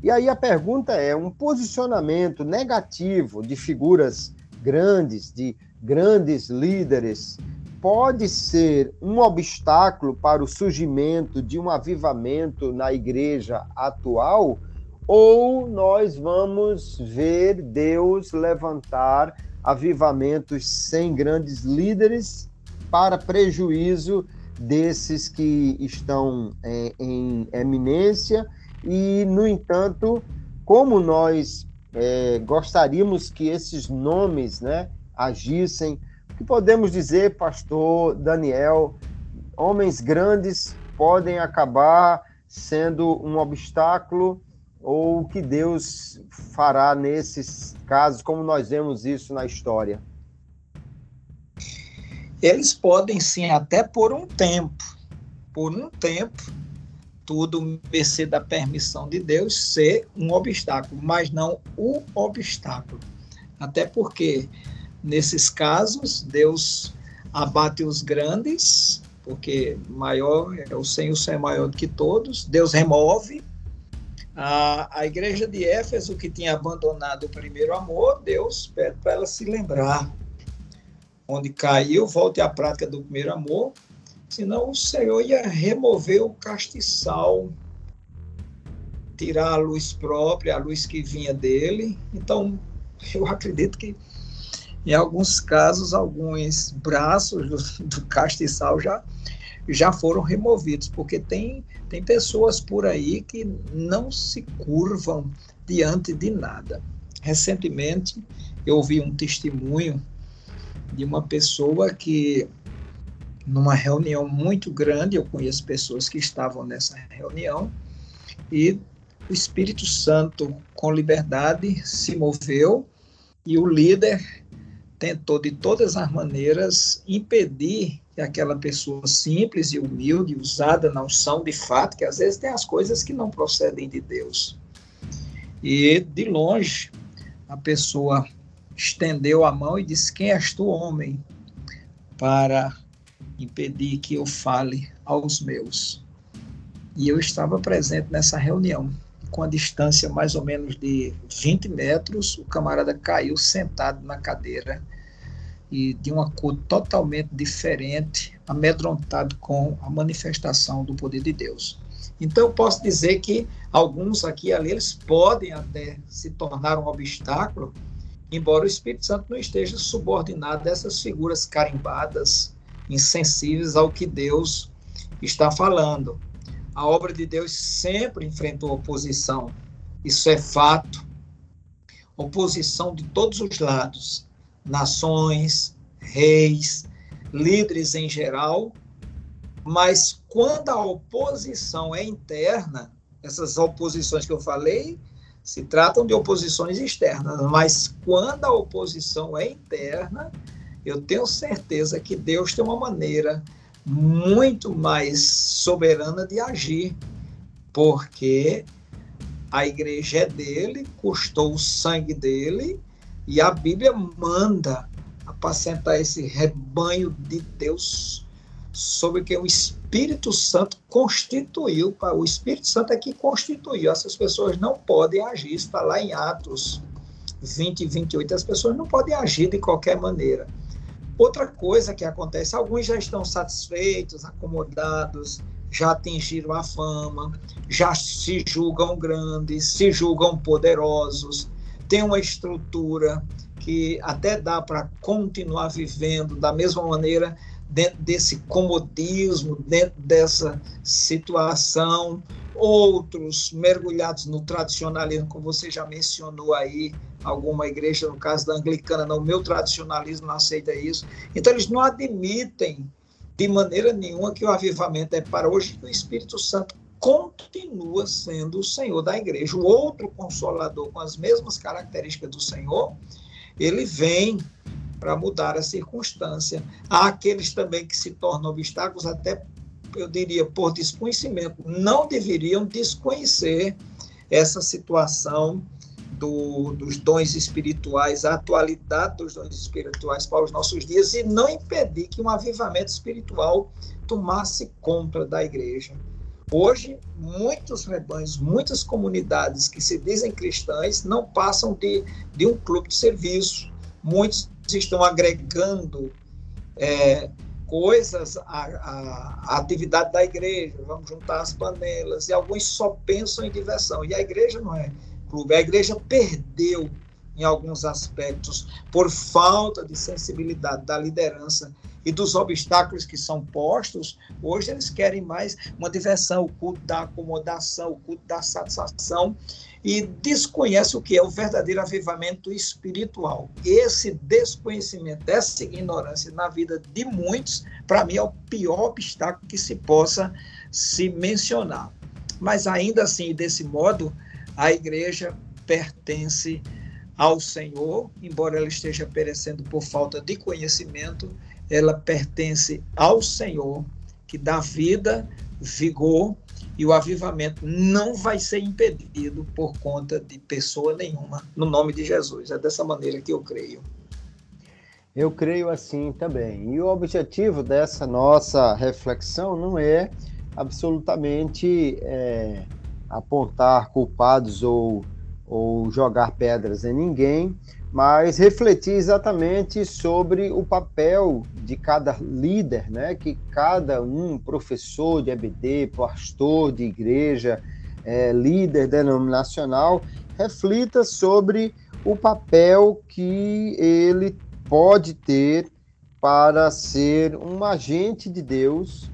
E aí a pergunta é: um posicionamento negativo de figuras grandes, de grandes líderes, pode ser um obstáculo para o surgimento de um avivamento na igreja atual? Ou nós vamos ver Deus levantar avivamentos sem grandes líderes para prejuízo desses que estão é, em eminência? E, no entanto, como nós é, gostaríamos que esses nomes né, agissem que podemos dizer, pastor Daniel, homens grandes podem acabar sendo um obstáculo ou o que Deus fará nesses casos, como nós vemos isso na história? Eles podem sim, até por um tempo, por um tempo, tudo mercê da permissão de Deus ser um obstáculo, mas não o obstáculo. Até porque Nesses casos, Deus abate os grandes, porque maior é o Senhor, é maior do que todos. Deus remove. A, a igreja de Éfeso, que tinha abandonado o primeiro amor, Deus pede para ela se lembrar. Onde caiu, volte à prática do primeiro amor, senão o Senhor ia remover o castiçal, tirar a luz própria, a luz que vinha dele. Então, eu acredito que em alguns casos, alguns braços do, do castiçal já, já foram removidos, porque tem, tem pessoas por aí que não se curvam diante de nada. Recentemente, eu ouvi um testemunho de uma pessoa que, numa reunião muito grande, eu conheço pessoas que estavam nessa reunião, e o Espírito Santo, com liberdade, se moveu e o líder tentou de todas as maneiras impedir que aquela pessoa simples e humilde, usada na unção de fato, que às vezes tem as coisas que não procedem de Deus. E de longe, a pessoa estendeu a mão e disse: Quem és tu, homem, para impedir que eu fale aos meus? E eu estava presente nessa reunião. Com a distância mais ou menos de 20 metros, o camarada caiu sentado na cadeira e de uma cor totalmente diferente, amedrontado com a manifestação do poder de Deus. Então, eu posso dizer que alguns aqui ali, eles podem até se tornar um obstáculo, embora o Espírito Santo não esteja subordinado a essas figuras carimbadas, insensíveis ao que Deus está falando. A obra de Deus sempre enfrentou oposição, isso é fato. Oposição de todos os lados, nações, reis, líderes em geral, mas quando a oposição é interna, essas oposições que eu falei se tratam de oposições externas, mas quando a oposição é interna, eu tenho certeza que Deus tem uma maneira muito mais soberana de agir, porque a igreja é dele, custou o sangue dele e a Bíblia manda apacentar esse rebanho de Deus sobre que o Espírito Santo constituiu. O Espírito Santo é que constituiu. Essas pessoas não podem agir. Está lá em Atos 20 e 28. As pessoas não podem agir de qualquer maneira. Outra coisa que acontece, alguns já estão satisfeitos, acomodados, já atingiram a fama, já se julgam grandes, se julgam poderosos, tem uma estrutura que até dá para continuar vivendo da mesma maneira dentro desse comodismo, dentro dessa situação, outros mergulhados no tradicionalismo, como você já mencionou aí, alguma igreja, no caso da anglicana, não, meu tradicionalismo não aceita isso. Então, eles não admitem de maneira nenhuma que o avivamento é para hoje, o Espírito Santo continua sendo o Senhor da igreja. O outro consolador, com as mesmas características do Senhor, ele vem para mudar a circunstância. Há aqueles também que se tornam obstáculos, até eu diria por desconhecimento, não deveriam desconhecer essa situação do, dos dons espirituais, a atualidade dos dons espirituais para os nossos dias e não impedir que um avivamento espiritual tomasse conta da igreja. Hoje, muitos rebanhos, muitas comunidades que se dizem cristãs não passam de, de um clube de serviço. Muitos estão agregando é, coisas à, à, à, atividade da igreja, vamos juntar as panelas, e alguns só pensam em diversão. E a igreja não é clube, a igreja perdeu em alguns aspectos por falta de sensibilidade da liderança e dos obstáculos que são postos, hoje eles querem mais uma diversão, o culto da acomodação, o culto da satisfação, e desconhece o que é o verdadeiro avivamento espiritual. Esse desconhecimento, essa ignorância na vida de muitos, para mim é o pior obstáculo que se possa se mencionar. Mas ainda assim, desse modo, a igreja pertence ao Senhor, embora ela esteja perecendo por falta de conhecimento, ela pertence ao Senhor, que dá vida, vigor, e o avivamento não vai ser impedido por conta de pessoa nenhuma, no nome de Jesus. É dessa maneira que eu creio. Eu creio assim também. E o objetivo dessa nossa reflexão não é absolutamente é, apontar culpados ou, ou jogar pedras em ninguém, mas refletir exatamente sobre o papel de cada líder, né? que cada um, professor de EBD, pastor de igreja, é, líder denominacional, reflita sobre o papel que ele pode ter para ser um agente de Deus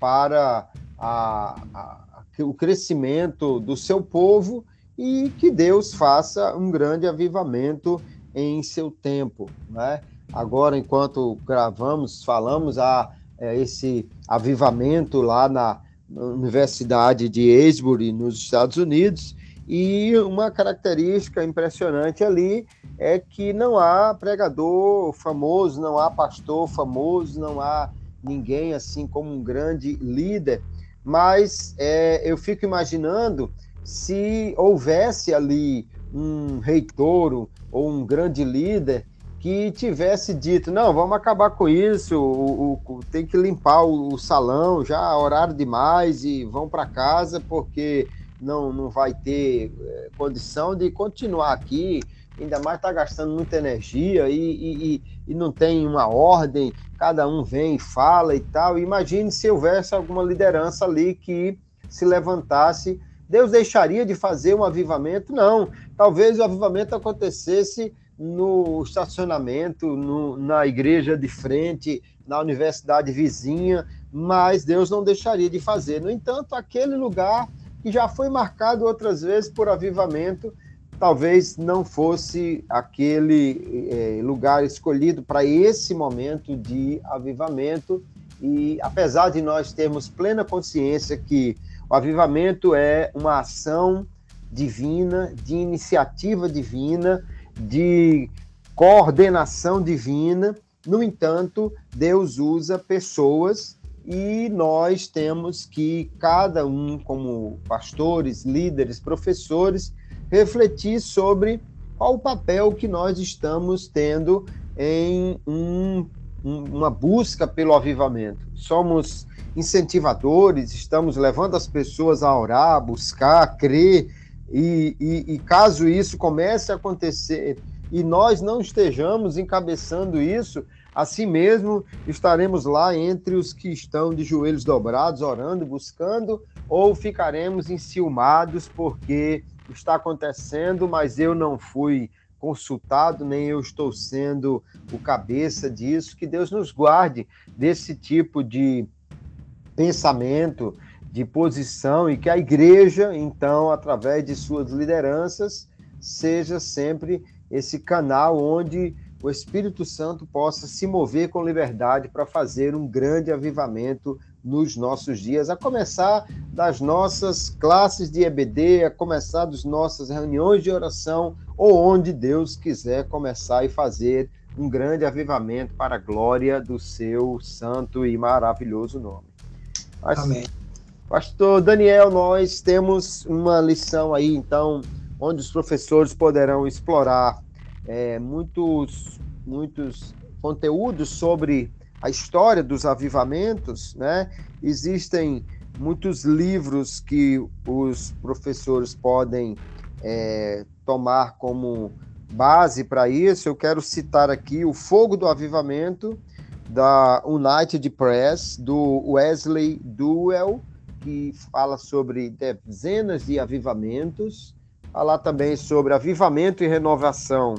para a, a, o crescimento do seu povo e que Deus faça um grande avivamento em seu tempo, né? Agora, enquanto gravamos, falamos a é, esse avivamento lá na Universidade de Asbury, nos Estados Unidos, e uma característica impressionante ali é que não há pregador famoso, não há pastor famoso, não há ninguém assim como um grande líder, mas é, eu fico imaginando se houvesse ali um reitor ou um grande líder que tivesse dito, não, vamos acabar com isso, o, o tem que limpar o, o, salão, já horário demais e vão para casa porque não, não vai ter é, condição de continuar aqui, ainda mais está gastando muita energia e, e, e, não tem uma ordem, cada um vem e fala e tal. Imagine se houvesse alguma liderança ali que se levantasse Deus deixaria de fazer um avivamento? Não. Talvez o avivamento acontecesse no estacionamento, no, na igreja de frente, na universidade vizinha, mas Deus não deixaria de fazer. No entanto, aquele lugar que já foi marcado outras vezes por avivamento, talvez não fosse aquele é, lugar escolhido para esse momento de avivamento. E apesar de nós termos plena consciência que o avivamento é uma ação divina, de iniciativa divina, de coordenação divina. No entanto, Deus usa pessoas e nós temos que, cada um, como pastores, líderes, professores, refletir sobre qual o papel que nós estamos tendo em um, uma busca pelo avivamento. Somos incentivadores, estamos levando as pessoas a orar, buscar, crer, e, e, e caso isso comece a acontecer e nós não estejamos encabeçando isso, assim mesmo estaremos lá entre os que estão de joelhos dobrados, orando, buscando, ou ficaremos enciumados porque está acontecendo, mas eu não fui consultado, nem eu estou sendo o cabeça disso. Que Deus nos guarde desse tipo de pensamento, de posição e que a igreja, então, através de suas lideranças, seja sempre esse canal onde o Espírito Santo possa se mover com liberdade para fazer um grande avivamento nos nossos dias, a começar das nossas classes de EBD, a começar das nossas reuniões de oração, ou onde Deus quiser começar e fazer um grande avivamento para a glória do seu santo e maravilhoso nome. Amém. Pastor Daniel, nós temos uma lição aí, então, onde os professores poderão explorar é, muitos, muitos conteúdos sobre a história dos avivamentos, né? Existem muitos livros que os professores podem é, tomar como base para isso. Eu quero citar aqui o Fogo do Avivamento da United Press do Wesley Duell, que fala sobre dezenas de avivamentos. Falar também sobre avivamento e renovação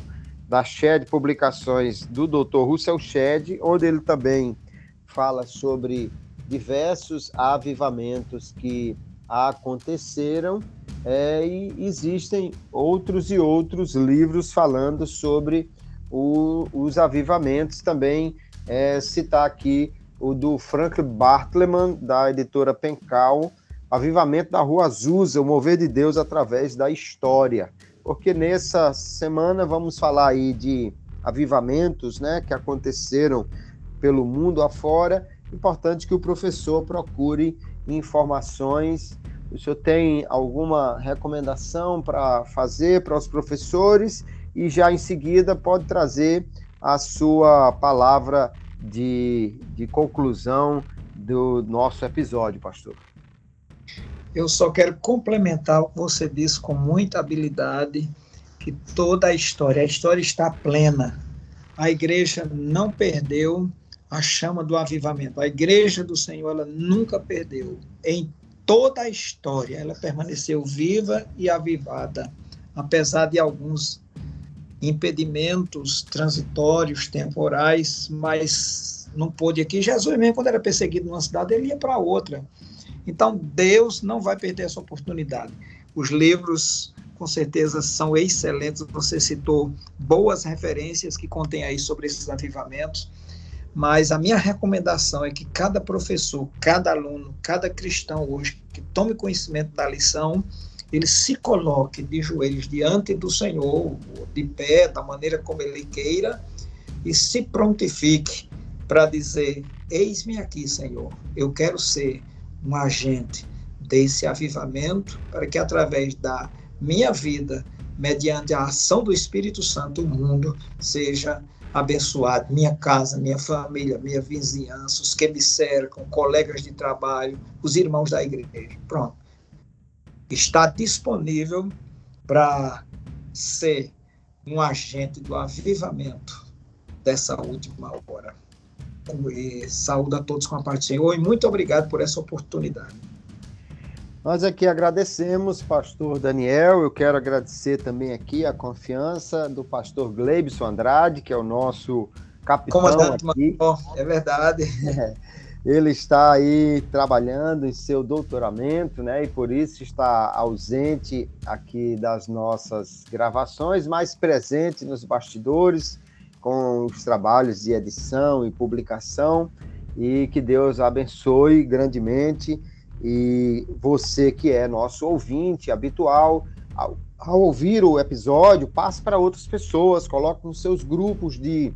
da Shed Publicações do Dr. Russell Shed, onde ele também fala sobre diversos avivamentos que aconteceram é, e existem outros e outros livros falando sobre o, os avivamentos também é, citar aqui o do Frank Bartleman da editora Pencal Avivamento da Rua Azusa, o mover de Deus através da história porque nessa semana vamos falar aí de avivamentos, né, que aconteceram pelo mundo afora. Importante que o professor procure informações. O senhor tem alguma recomendação para fazer para os professores e já em seguida pode trazer a sua palavra de, de conclusão do nosso episódio, pastor. Eu só quero complementar o que você disse com muita habilidade, que toda a história, a história está plena. A igreja não perdeu a chama do avivamento. A igreja do Senhor, ela nunca perdeu. Em toda a história, ela permaneceu viva e avivada, apesar de alguns impedimentos transitórios, temporais, mas não pôde aqui. Jesus mesmo, quando era perseguido numa cidade, ele ia para outra. Então, Deus não vai perder essa oportunidade. Os livros, com certeza, são excelentes. Você citou boas referências que contém aí sobre esses avivamentos. Mas a minha recomendação é que cada professor, cada aluno, cada cristão hoje que tome conhecimento da lição, ele se coloque de joelhos diante do Senhor, de pé, da maneira como ele queira, e se prontifique para dizer: Eis-me aqui, Senhor, eu quero ser um agente desse avivamento, para que através da minha vida, mediante a ação do Espírito Santo, o mundo seja abençoado. Minha casa, minha família, minha vizinhança, os que me cercam, colegas de trabalho, os irmãos da igreja. Pronto. Está disponível para ser um agente do avivamento dessa última hora e saúde a todos com a parte do Senhor e muito obrigado por essa oportunidade. Nós aqui agradecemos, pastor Daniel. Eu quero agradecer também aqui a confiança do pastor Gleibson Andrade, que é o nosso capitão Comandante aqui. é verdade. É, ele está aí trabalhando em seu doutoramento, né? E por isso está ausente aqui das nossas gravações, mas presente nos bastidores com os trabalhos de edição e publicação e que Deus abençoe grandemente e você que é nosso ouvinte habitual ao, ao ouvir o episódio passe para outras pessoas coloque nos seus grupos de,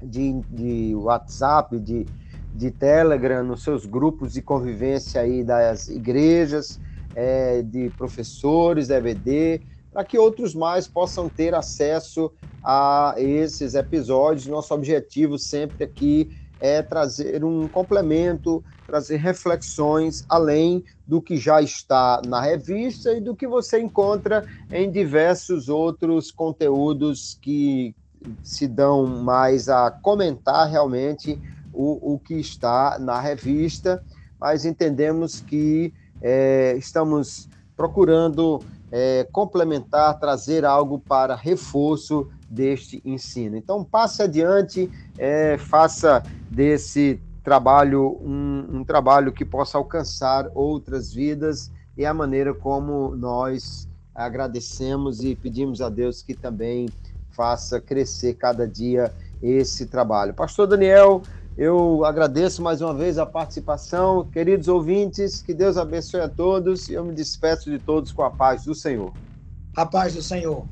de, de WhatsApp de, de Telegram nos seus grupos de convivência aí das igrejas é, de professores EBD para que outros mais possam ter acesso a esses episódios. Nosso objetivo sempre aqui é trazer um complemento, trazer reflexões além do que já está na revista e do que você encontra em diversos outros conteúdos que se dão mais a comentar realmente o, o que está na revista, mas entendemos que é, estamos procurando é, complementar, trazer algo para reforço deste ensino. Então, passe adiante, é, faça desse trabalho, um, um trabalho que possa alcançar outras vidas e a maneira como nós agradecemos e pedimos a Deus que também faça crescer cada dia esse trabalho. Pastor Daniel, eu agradeço mais uma vez a participação. Queridos ouvintes, que Deus abençoe a todos e eu me despeço de todos com a paz do Senhor. A paz do Senhor.